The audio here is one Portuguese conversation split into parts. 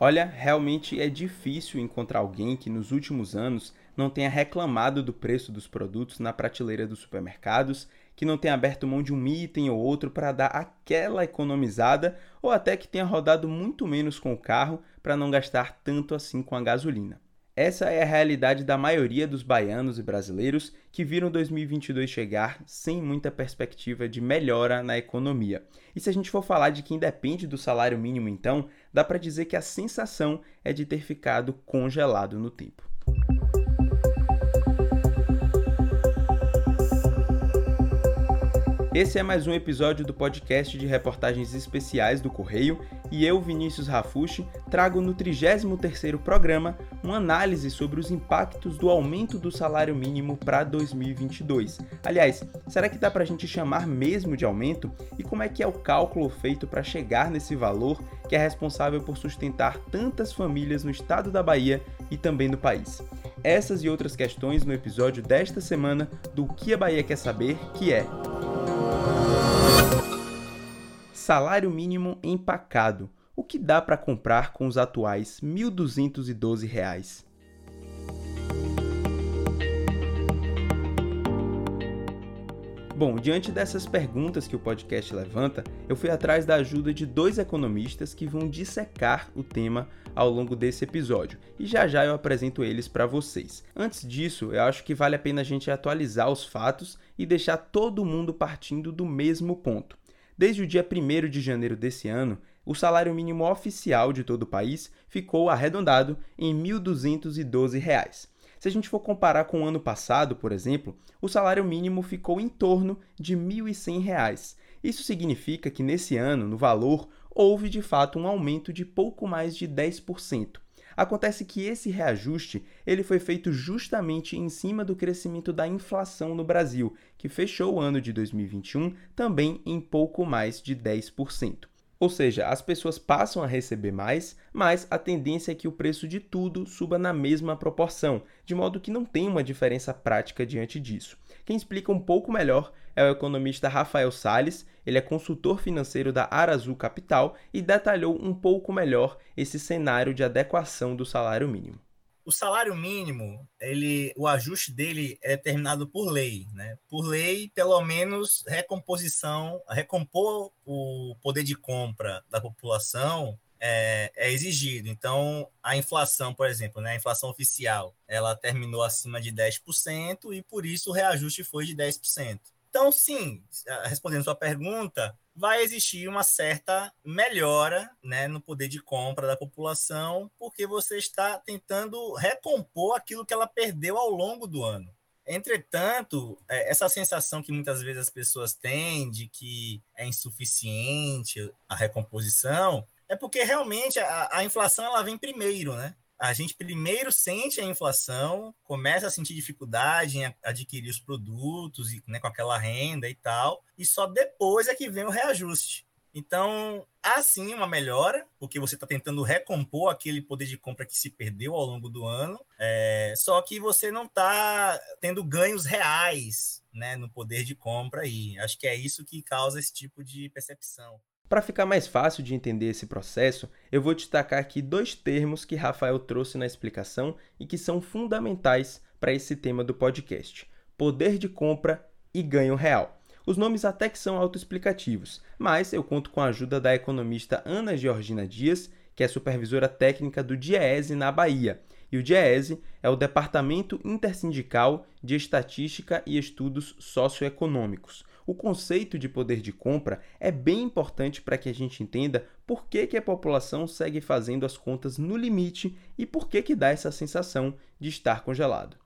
Olha, realmente é difícil encontrar alguém que nos últimos anos não tenha reclamado do preço dos produtos na prateleira dos supermercados, que não tenha aberto mão de um item ou outro para dar aquela economizada, ou até que tenha rodado muito menos com o carro para não gastar tanto assim com a gasolina. Essa é a realidade da maioria dos baianos e brasileiros que viram 2022 chegar sem muita perspectiva de melhora na economia. E se a gente for falar de quem depende do salário mínimo, então, dá para dizer que a sensação é de ter ficado congelado no tempo. Esse é mais um episódio do podcast de reportagens especiais do Correio e eu, Vinícius Rafushi, trago no 33º programa uma análise sobre os impactos do aumento do salário mínimo para 2022. Aliás, será que dá para a gente chamar mesmo de aumento? E como é que é o cálculo feito para chegar nesse valor que é responsável por sustentar tantas famílias no estado da Bahia e também no país? Essas e outras questões no episódio desta semana do Que a Bahia Quer Saber, que é salário mínimo empacado, o que dá para comprar com os atuais R$ 1.212. Bom, diante dessas perguntas que o podcast levanta, eu fui atrás da ajuda de dois economistas que vão dissecar o tema ao longo desse episódio, e já já eu apresento eles para vocês. Antes disso, eu acho que vale a pena a gente atualizar os fatos e deixar todo mundo partindo do mesmo ponto. Desde o dia 1 de janeiro desse ano, o salário mínimo oficial de todo o país ficou arredondado em R$ 1.212. Se a gente for comparar com o ano passado, por exemplo, o salário mínimo ficou em torno de R$ 1.100. Isso significa que nesse ano, no valor, houve de fato um aumento de pouco mais de 10%. Acontece que esse reajuste ele foi feito justamente em cima do crescimento da inflação no Brasil, que fechou o ano de 2021 também em pouco mais de 10%. Ou seja, as pessoas passam a receber mais, mas a tendência é que o preço de tudo suba na mesma proporção, de modo que não tem uma diferença prática diante disso. Quem explica um pouco melhor é o economista Rafael Sales, ele é consultor financeiro da Arazul Capital e detalhou um pouco melhor esse cenário de adequação do salário mínimo. O salário mínimo, ele, o ajuste dele é determinado por lei, né? Por lei, pelo menos recomposição, recompor o poder de compra da população é, é, exigido. Então, a inflação, por exemplo, né, a inflação oficial, ela terminou acima de 10% e por isso o reajuste foi de 10%. Então, sim, respondendo sua pergunta, vai existir uma certa melhora né, no poder de compra da população, porque você está tentando recompor aquilo que ela perdeu ao longo do ano. Entretanto, é, essa sensação que muitas vezes as pessoas têm de que é insuficiente a recomposição, é porque realmente a, a inflação ela vem primeiro, né? A gente primeiro sente a inflação, começa a sentir dificuldade em adquirir os produtos né, com aquela renda e tal, e só depois é que vem o reajuste. Então, há sim uma melhora, porque você está tentando recompor aquele poder de compra que se perdeu ao longo do ano, é, só que você não está tendo ganhos reais né, no poder de compra aí. Acho que é isso que causa esse tipo de percepção. Para ficar mais fácil de entender esse processo, eu vou destacar aqui dois termos que Rafael trouxe na explicação e que são fundamentais para esse tema do podcast: poder de compra e ganho real. Os nomes até que são autoexplicativos, mas eu conto com a ajuda da economista Ana Georgina Dias, que é supervisora técnica do DIEESE na Bahia. E o DIEESE é o Departamento Intersindical de Estatística e Estudos Socioeconômicos o conceito de poder de compra é bem importante para que a gente entenda por que, que a população segue fazendo as contas no limite e por que, que dá essa sensação de estar congelado.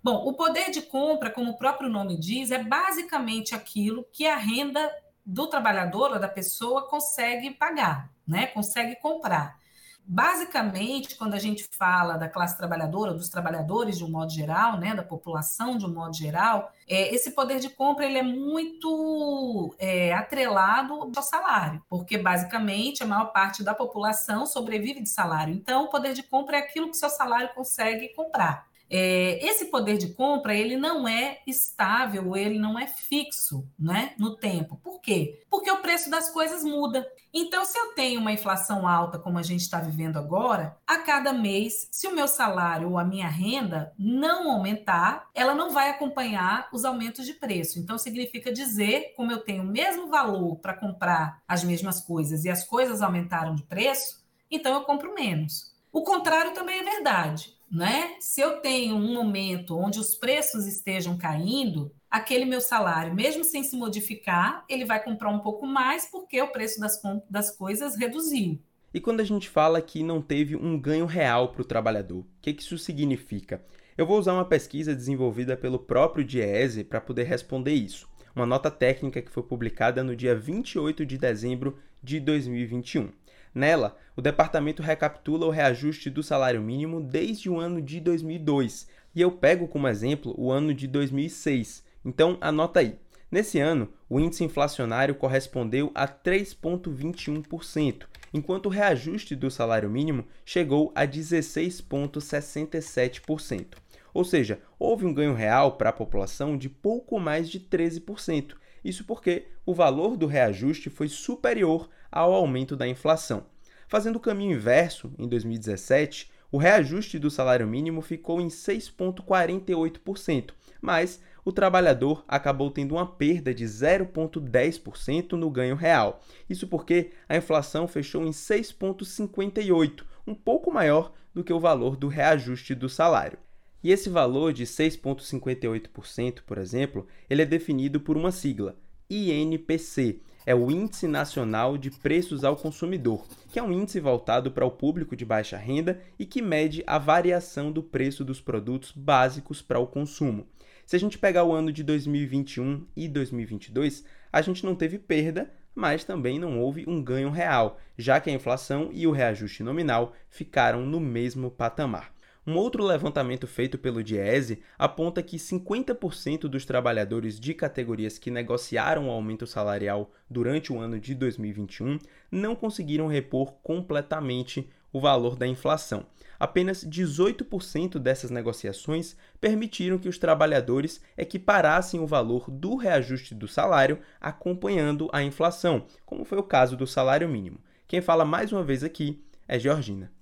Bom, o poder de compra, como o próprio nome diz, é basicamente aquilo que a renda do trabalhador ou da pessoa consegue pagar, né? consegue comprar. Basicamente, quando a gente fala da classe trabalhadora, dos trabalhadores de um modo geral, né, da população de um modo geral, é, esse poder de compra ele é muito é, atrelado ao salário, porque basicamente a maior parte da população sobrevive de salário. Então, o poder de compra é aquilo que seu salário consegue comprar. É, esse poder de compra ele não é estável, ele não é fixo né, no tempo. Por quê? Porque o preço das coisas muda. Então, se eu tenho uma inflação alta, como a gente está vivendo agora, a cada mês, se o meu salário ou a minha renda não aumentar, ela não vai acompanhar os aumentos de preço. Então, significa dizer, como eu tenho o mesmo valor para comprar as mesmas coisas e as coisas aumentaram de preço, então eu compro menos. O contrário também é verdade né? Se eu tenho um momento onde os preços estejam caindo, aquele meu salário, mesmo sem se modificar, ele vai comprar um pouco mais porque o preço das, das coisas reduziu. E quando a gente fala que não teve um ganho real para o trabalhador, o que, que isso significa? Eu vou usar uma pesquisa desenvolvida pelo próprio Diese para poder responder isso. Uma nota técnica que foi publicada no dia 28 de dezembro de 2021. Nela, o departamento recapitula o reajuste do salário mínimo desde o ano de 2002, e eu pego como exemplo o ano de 2006. Então, anota aí. Nesse ano, o índice inflacionário correspondeu a 3,21%, enquanto o reajuste do salário mínimo chegou a 16,67%. Ou seja, houve um ganho real para a população de pouco mais de 13%. Isso porque o valor do reajuste foi superior ao aumento da inflação. Fazendo o caminho inverso, em 2017, o reajuste do salário mínimo ficou em 6,48%, mas o trabalhador acabou tendo uma perda de 0,10% no ganho real. Isso porque a inflação fechou em 6,58%, um pouco maior do que o valor do reajuste do salário. E esse valor de 6,58%, por exemplo, ele é definido por uma sigla, INPC, é o Índice Nacional de Preços ao Consumidor, que é um índice voltado para o público de baixa renda e que mede a variação do preço dos produtos básicos para o consumo. Se a gente pegar o ano de 2021 e 2022, a gente não teve perda, mas também não houve um ganho real, já que a inflação e o reajuste nominal ficaram no mesmo patamar. Um outro levantamento feito pelo Diese aponta que 50% dos trabalhadores de categorias que negociaram o aumento salarial durante o ano de 2021 não conseguiram repor completamente o valor da inflação. Apenas 18% dessas negociações permitiram que os trabalhadores equiparassem o valor do reajuste do salário acompanhando a inflação, como foi o caso do salário mínimo. Quem fala mais uma vez aqui é Georgina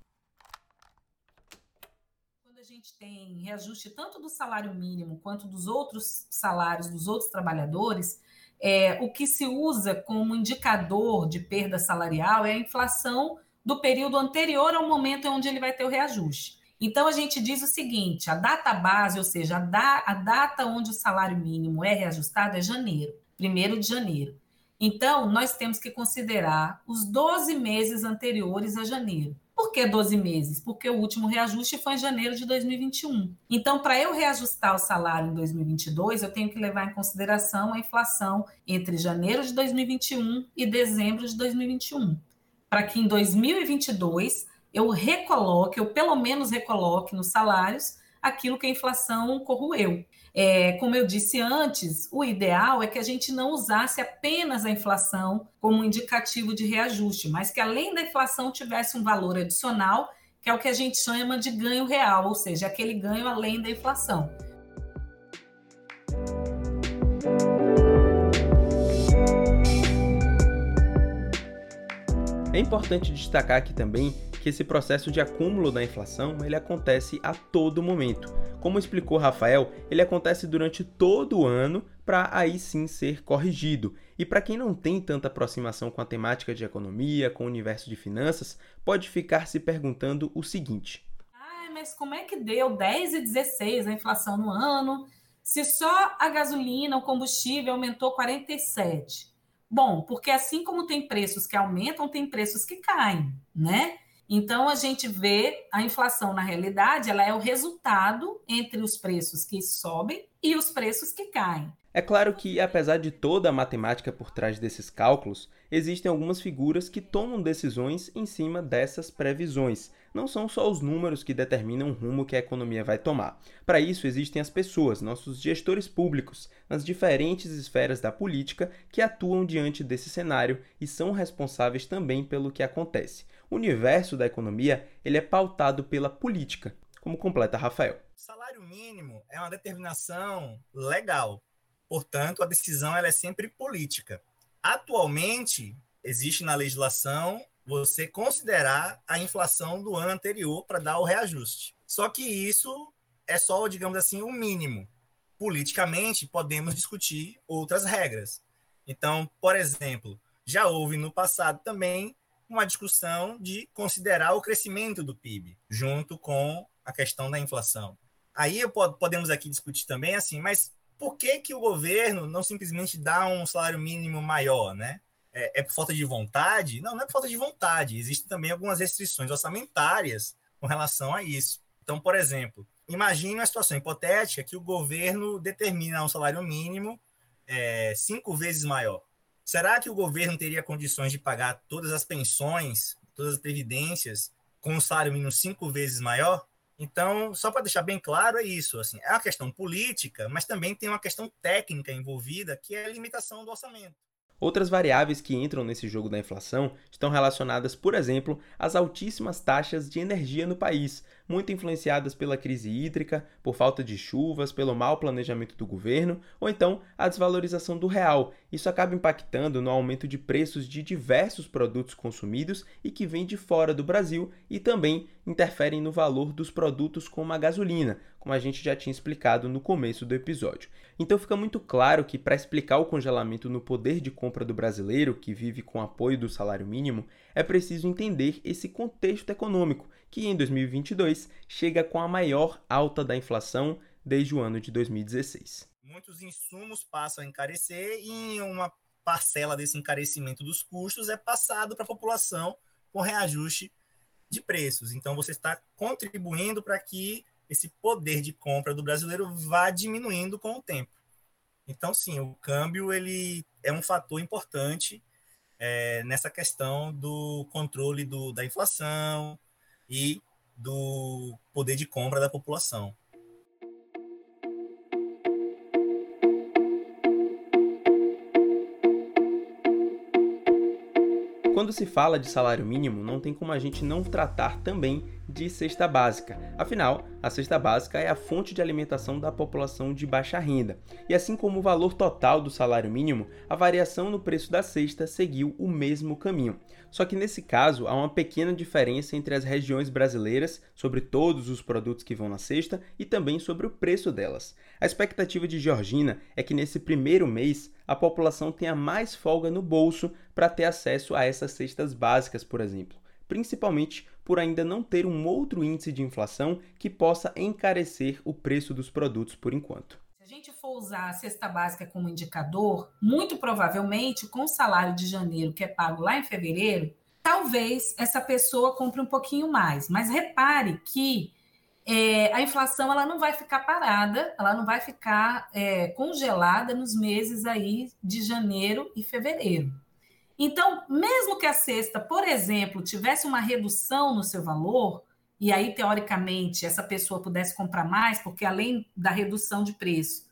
gente tem reajuste tanto do salário mínimo quanto dos outros salários dos outros trabalhadores, é, o que se usa como indicador de perda salarial é a inflação do período anterior ao momento onde ele vai ter o reajuste. Então, a gente diz o seguinte: a data base, ou seja, a, da, a data onde o salário mínimo é reajustado é janeiro, 1 de janeiro. Então, nós temos que considerar os 12 meses anteriores a janeiro. Por que 12 meses? Porque o último reajuste foi em janeiro de 2021. Então, para eu reajustar o salário em 2022, eu tenho que levar em consideração a inflação entre janeiro de 2021 e dezembro de 2021. Para que em 2022 eu recoloque, eu pelo menos recoloque nos salários aquilo que a inflação corroeu. É, como eu disse antes, o ideal é que a gente não usasse apenas a inflação como indicativo de reajuste, mas que além da inflação tivesse um valor adicional, que é o que a gente chama de ganho real, ou seja, aquele ganho além da inflação. É importante destacar aqui também que esse processo de acúmulo da inflação ele acontece a todo momento. Como explicou Rafael, ele acontece durante todo o ano para aí sim ser corrigido. E para quem não tem tanta aproximação com a temática de economia, com o universo de finanças, pode ficar se perguntando o seguinte: ah, mas como é que deu 10 e 16 a inflação no ano? Se só a gasolina, o combustível aumentou 47. Bom, porque assim como tem preços que aumentam, tem preços que caem, né? Então a gente vê a inflação na realidade, ela é o resultado entre os preços que sobem e os preços que caem. É claro que, apesar de toda a matemática por trás desses cálculos, existem algumas figuras que tomam decisões em cima dessas previsões. Não são só os números que determinam o rumo que a economia vai tomar. Para isso, existem as pessoas, nossos gestores públicos, nas diferentes esferas da política, que atuam diante desse cenário e são responsáveis também pelo que acontece. O universo da economia ele é pautado pela política. como completa Rafael. Salário mínimo é uma determinação legal, portanto, a decisão ela é sempre política. Atualmente, existe na legislação você considerar a inflação do ano anterior para dar o reajuste. Só que isso é só, digamos assim, o mínimo. Politicamente, podemos discutir outras regras. Então, por exemplo, já houve no passado também uma discussão de considerar o crescimento do PIB junto com a questão da inflação. Aí podemos aqui discutir também assim, mas por que, que o governo não simplesmente dá um salário mínimo maior, né? É, é por falta de vontade? Não, não é por falta de vontade. Existem também algumas restrições orçamentárias com relação a isso. Então, por exemplo, imagine uma situação hipotética que o governo determina um salário mínimo é, cinco vezes maior. Será que o governo teria condições de pagar todas as pensões, todas as previdências, com um salário mínimo cinco vezes maior? Então, só para deixar bem claro, é isso. Assim, é uma questão política, mas também tem uma questão técnica envolvida, que é a limitação do orçamento. Outras variáveis que entram nesse jogo da inflação estão relacionadas, por exemplo, às altíssimas taxas de energia no país, muito influenciadas pela crise hídrica, por falta de chuvas, pelo mau planejamento do governo, ou então a desvalorização do real. Isso acaba impactando no aumento de preços de diversos produtos consumidos e que vêm de fora do Brasil e também interferem no valor dos produtos como a gasolina, como a gente já tinha explicado no começo do episódio. Então fica muito claro que para explicar o congelamento no poder de compra do brasileiro que vive com apoio do salário mínimo, é preciso entender esse contexto econômico, que em 2022 chega com a maior alta da inflação desde o ano de 2016. Muitos insumos passam a encarecer e uma parcela desse encarecimento dos custos é passado para a população com reajuste de preços. Então você está contribuindo para que esse poder de compra do brasileiro vá diminuindo com o tempo. Então, sim, o câmbio ele é um fator importante é, nessa questão do controle do, da inflação e do poder de compra da população. Quando se fala de salário mínimo, não tem como a gente não tratar também de cesta básica. Afinal, a cesta básica é a fonte de alimentação da população de baixa renda. E assim como o valor total do salário mínimo, a variação no preço da cesta seguiu o mesmo caminho. Só que nesse caso há uma pequena diferença entre as regiões brasileiras sobre todos os produtos que vão na cesta e também sobre o preço delas. A expectativa de Georgina é que nesse primeiro mês a população tenha mais folga no bolso para ter acesso a essas cestas básicas, por exemplo principalmente por ainda não ter um outro índice de inflação que possa encarecer o preço dos produtos por enquanto. Se a gente for usar a cesta básica como indicador, muito provavelmente com o salário de janeiro que é pago lá em fevereiro, talvez essa pessoa compre um pouquinho mais. Mas repare que é, a inflação ela não vai ficar parada, ela não vai ficar é, congelada nos meses aí de janeiro e fevereiro. Então, mesmo que a cesta, por exemplo, tivesse uma redução no seu valor, e aí, teoricamente, essa pessoa pudesse comprar mais, porque além da redução de preço,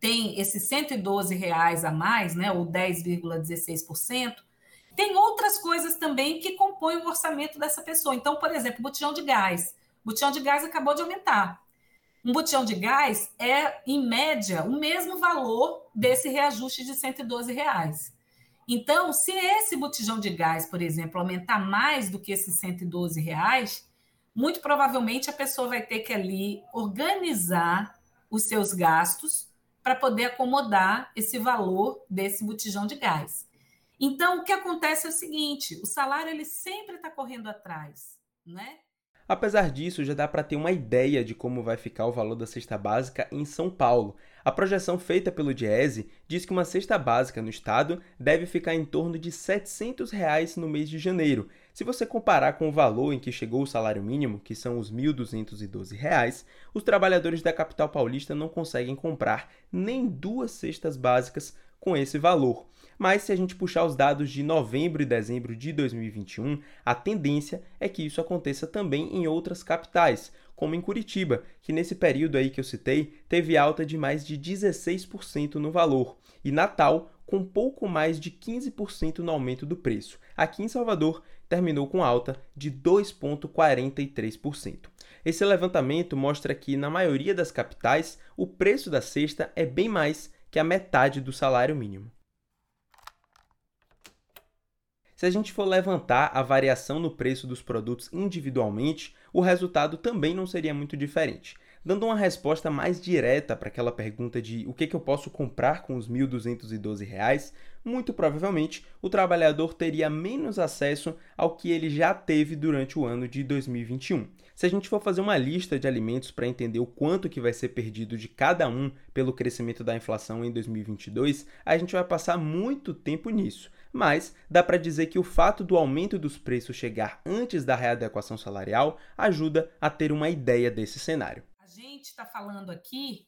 tem esses 112 reais a mais, né, ou 10,16%, tem outras coisas também que compõem o orçamento dessa pessoa. Então, por exemplo, botijão de gás. O botijão de gás acabou de aumentar. Um botijão de gás é, em média, o mesmo valor desse reajuste de 112 reais. Então, se esse botijão de gás, por exemplo, aumentar mais do que esses 112 reais, muito provavelmente a pessoa vai ter que ali organizar os seus gastos para poder acomodar esse valor desse botijão de gás. Então, o que acontece é o seguinte: o salário ele sempre está correndo atrás, né? Apesar disso, já dá para ter uma ideia de como vai ficar o valor da cesta básica em São Paulo. A projeção feita pelo Diese diz que uma cesta básica no estado deve ficar em torno de 700 reais no mês de janeiro. Se você comparar com o valor em que chegou o salário mínimo, que são os R$ 1.212, os trabalhadores da capital paulista não conseguem comprar nem duas cestas básicas com esse valor. Mas se a gente puxar os dados de novembro e dezembro de 2021, a tendência é que isso aconteça também em outras capitais, como em Curitiba, que nesse período aí que eu citei, teve alta de mais de 16% no valor, e Natal com pouco mais de 15% no aumento do preço. Aqui em Salvador, terminou com alta de 2,43%. Esse levantamento mostra que, na maioria das capitais, o preço da cesta é bem mais que a metade do salário mínimo. Se a gente for levantar a variação no preço dos produtos individualmente, o resultado também não seria muito diferente. Dando uma resposta mais direta para aquela pergunta de o que, que eu posso comprar com os R$ 1.212, muito provavelmente o trabalhador teria menos acesso ao que ele já teve durante o ano de 2021. Se a gente for fazer uma lista de alimentos para entender o quanto que vai ser perdido de cada um pelo crescimento da inflação em 2022, a gente vai passar muito tempo nisso mas dá para dizer que o fato do aumento dos preços chegar antes da readequação salarial ajuda a ter uma ideia desse cenário. A gente está falando aqui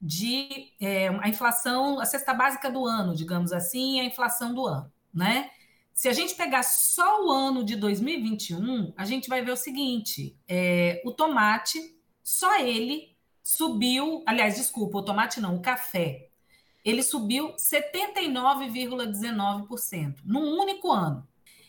de é, a inflação, a cesta básica do ano, digamos assim, a inflação do ano, né? Se a gente pegar só o ano de 2021, a gente vai ver o seguinte: é, o tomate, só ele subiu, aliás, desculpa, o tomate não, o café ele subiu 79,19% num único ano.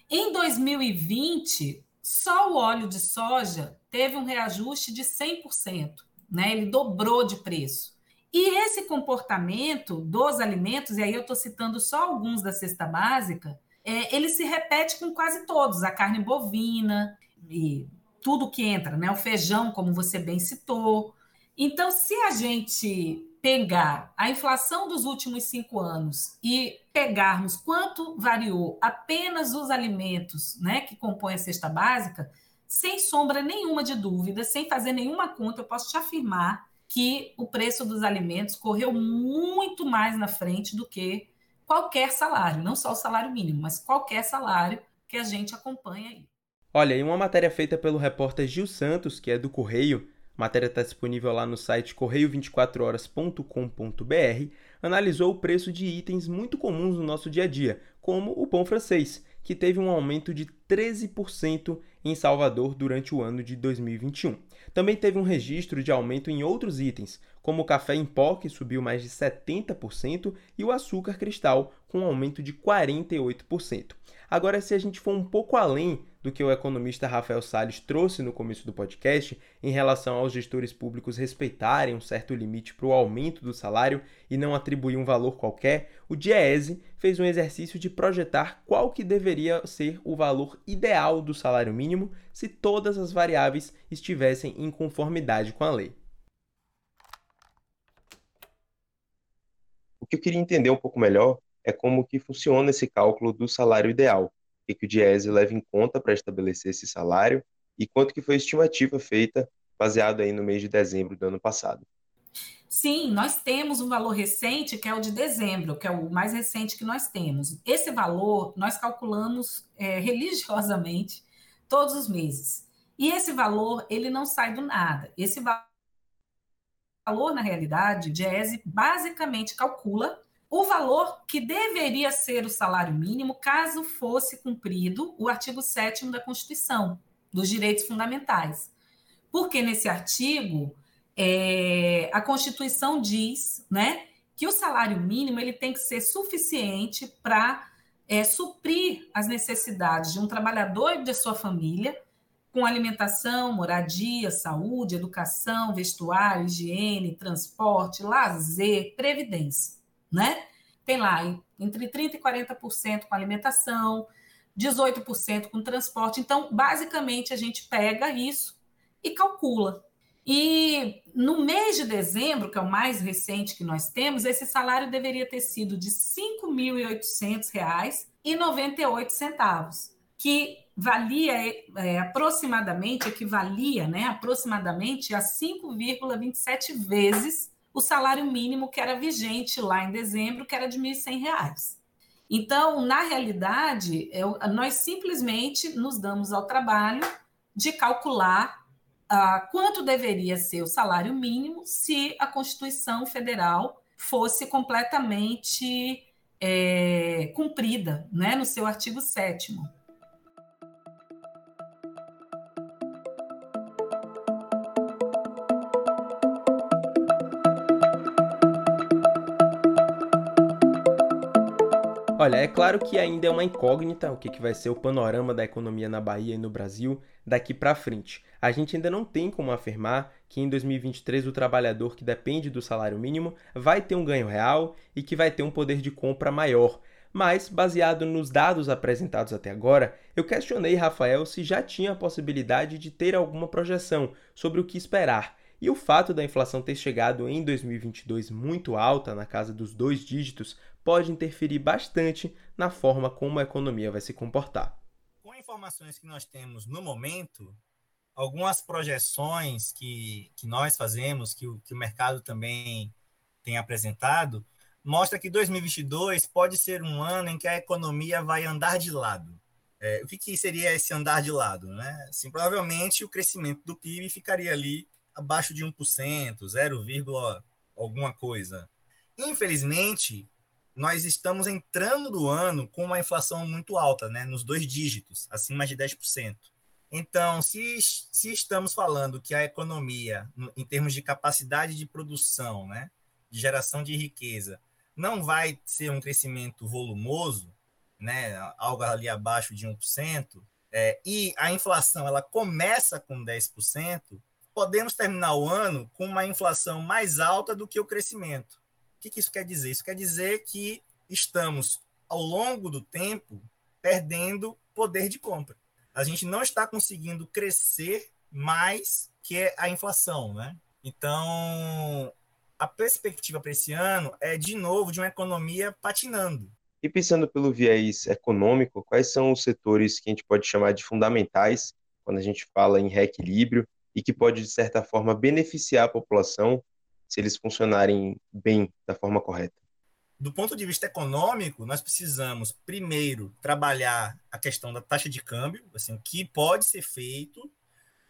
Em 2020, só o óleo de soja teve um reajuste de 100%, né? Ele dobrou de preço. E esse comportamento dos alimentos, e aí eu estou citando só alguns da cesta básica, é, ele se repete com quase todos, a carne bovina e tudo que entra, né? O feijão, como você bem citou. Então, se a gente pegar a inflação dos últimos cinco anos e pegarmos quanto variou apenas os alimentos né, que compõem a cesta básica, sem sombra nenhuma de dúvida, sem fazer nenhuma conta, eu posso te afirmar que o preço dos alimentos correu muito mais na frente do que qualquer salário, não só o salário mínimo, mas qualquer salário que a gente acompanha aí. Olha, em uma matéria feita pelo repórter Gil Santos, que é do Correio, a matéria está disponível lá no site correio24horas.com.br. Analisou o preço de itens muito comuns no nosso dia a dia, como o pão francês, que teve um aumento de 13% em Salvador durante o ano de 2021. Também teve um registro de aumento em outros itens, como o café em pó, que subiu mais de 70%, e o açúcar cristal, com um aumento de 48%. Agora, se a gente for um pouco além do que o economista Rafael Salles trouxe no começo do podcast em relação aos gestores públicos respeitarem um certo limite para o aumento do salário e não atribuir um valor qualquer, o Diese fez um exercício de projetar qual que deveria ser o valor ideal do salário mínimo se todas as variáveis estivessem em conformidade com a lei. O que eu queria entender um pouco melhor é como que funciona esse cálculo do salário ideal que, que o Diese leva em conta para estabelecer esse salário e quanto que foi a estimativa feita baseado aí no mês de dezembro do ano passado. Sim, nós temos um valor recente que é o de dezembro, que é o mais recente que nós temos. Esse valor nós calculamos é, religiosamente todos os meses. E esse valor ele não sai do nada. Esse valor, na realidade, o Diese basicamente calcula o valor que deveria ser o salário mínimo caso fosse cumprido o artigo 7 da Constituição, dos direitos fundamentais. Porque nesse artigo, é, a Constituição diz né, que o salário mínimo ele tem que ser suficiente para é, suprir as necessidades de um trabalhador e de sua família, com alimentação, moradia, saúde, educação, vestuário, higiene, transporte, lazer, previdência né? Tem lá entre 30% e 40% com alimentação, 18% com transporte. Então, basicamente, a gente pega isso e calcula. E no mês de dezembro, que é o mais recente que nós temos, esse salário deveria ter sido de R$ 5.800,98, que valia é, aproximadamente, equivalia né, aproximadamente a 5,27 vezes o salário mínimo que era vigente lá em dezembro, que era de R$ 1.100. Então, na realidade, eu, nós simplesmente nos damos ao trabalho de calcular uh, quanto deveria ser o salário mínimo se a Constituição Federal fosse completamente é, cumprida né, no seu artigo 7. Olha, é claro que ainda é uma incógnita o que, que vai ser o panorama da economia na Bahia e no Brasil daqui para frente. A gente ainda não tem como afirmar que em 2023 o trabalhador que depende do salário mínimo vai ter um ganho real e que vai ter um poder de compra maior. Mas, baseado nos dados apresentados até agora, eu questionei Rafael se já tinha a possibilidade de ter alguma projeção sobre o que esperar. E o fato da inflação ter chegado em 2022 muito alta, na casa dos dois dígitos, pode interferir bastante na forma como a economia vai se comportar. Com informações que nós temos no momento, algumas projeções que, que nós fazemos, que o, que o mercado também tem apresentado, mostra que 2022 pode ser um ano em que a economia vai andar de lado. É, o que, que, seria esse andar de lado? Né? Assim, provavelmente o crescimento do PIB ficaria ali abaixo de 1%, 0, alguma coisa. Infelizmente, nós estamos entrando do ano com uma inflação muito alta, né, nos dois dígitos, acima de 10%. Então, se, se estamos falando que a economia, em termos de capacidade de produção, né, de geração de riqueza, não vai ser um crescimento volumoso, né, algo ali abaixo de 1%, é, e a inflação ela começa com 10%, podemos terminar o ano com uma inflação mais alta do que o crescimento que, que isso quer dizer? Isso quer dizer que estamos, ao longo do tempo, perdendo poder de compra. A gente não está conseguindo crescer mais que a inflação, né? Então, a perspectiva para esse ano é, de novo, de uma economia patinando. E pensando pelo viés econômico, quais são os setores que a gente pode chamar de fundamentais quando a gente fala em reequilíbrio e que pode, de certa forma, beneficiar a população se eles funcionarem bem da forma correta? Do ponto de vista econômico, nós precisamos primeiro trabalhar a questão da taxa de câmbio, assim, o que pode ser feito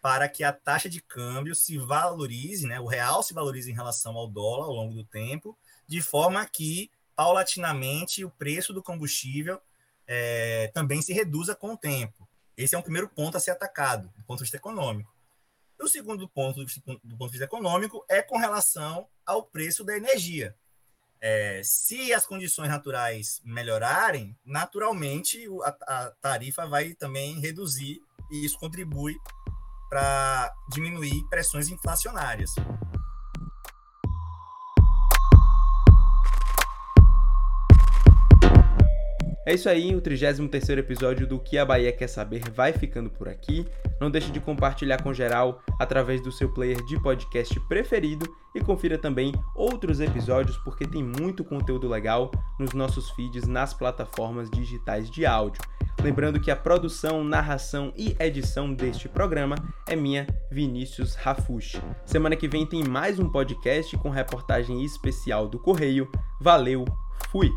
para que a taxa de câmbio se valorize, né, o real se valorize em relação ao dólar ao longo do tempo, de forma que paulatinamente o preço do combustível é, também se reduza com o tempo. Esse é um primeiro ponto a ser atacado, do ponto de vista econômico. O segundo ponto, do ponto de vista econômico, é com relação ao preço da energia. É, se as condições naturais melhorarem, naturalmente a, a tarifa vai também reduzir e isso contribui para diminuir pressões inflacionárias. É isso aí, o 33º episódio do Que a Bahia Quer Saber vai ficando por aqui. Não deixe de compartilhar com geral através do seu player de podcast preferido e confira também outros episódios porque tem muito conteúdo legal nos nossos feeds nas plataformas digitais de áudio. Lembrando que a produção, narração e edição deste programa é minha, Vinícius Rafushi. Semana que vem tem mais um podcast com reportagem especial do Correio. Valeu, fui!